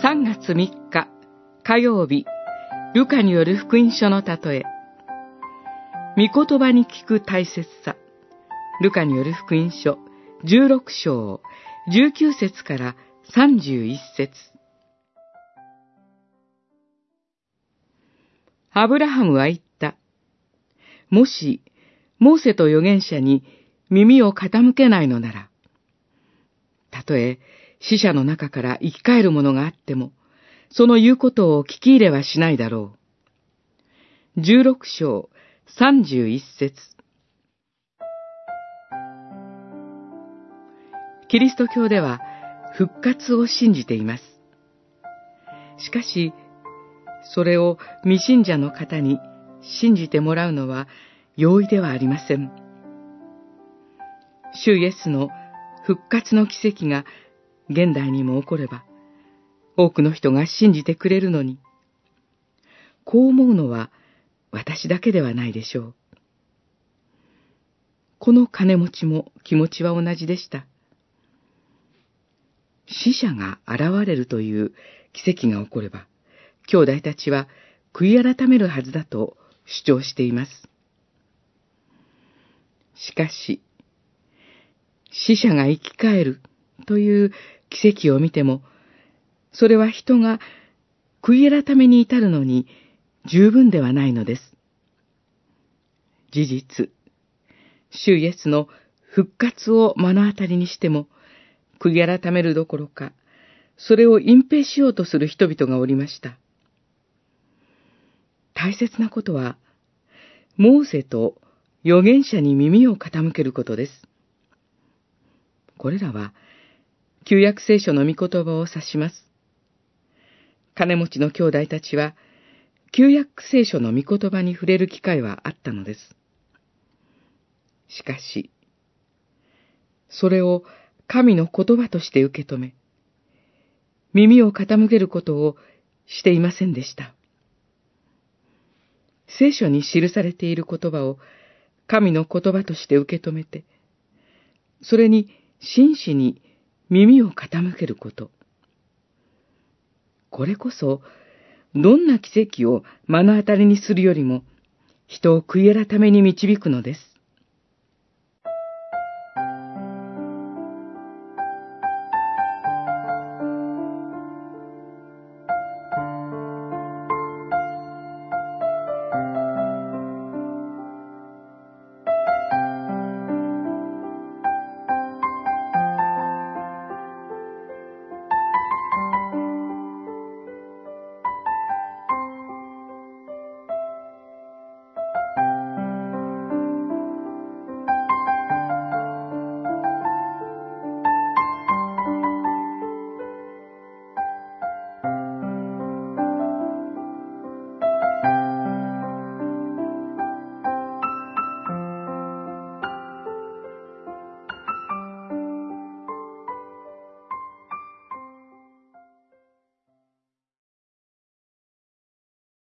3月3日火曜日、ルカによる福音書の例え。御言葉に聞く大切さ。ルカによる福音書16章19節から31節アブラハムは言った。もし、モーセと預言者に耳を傾けないのなら、たとえ死者の中から生き返るものがあっても、その言うことを聞き入れはしないだろう。十六章三十一節キリスト教では復活を信じています。しかし、それを未信者の方に信じてもらうのは容易ではありません。主イエスの復活の奇跡が現代にも起これば、多くの人が信じてくれるのに、こう思うのは私だけではないでしょう。この金持ちも気持ちは同じでした。死者が現れるという奇跡が起これば、兄弟たちは悔い改めるはずだと主張しています。しかし、死者が生き返るという奇跡を見ても、それは人が悔い改めに至るのに十分ではないのです。事実、主イエスの復活を目の当たりにしても、悔い改めるどころか、それを隠蔽しようとする人々がおりました。大切なことは、モーセと預言者に耳を傾けることです。これらは、旧約聖書の御言葉を指します。金持ちの兄弟たちは、旧約聖書の御言葉に触れる機会はあったのです。しかし、それを神の言葉として受け止め、耳を傾けることをしていませんでした。聖書に記されている言葉を神の言葉として受け止めて、それに真摯に耳を傾けること。これこそ、どんな奇跡を目の当たりにするよりも、人を悔い改めに導くのです。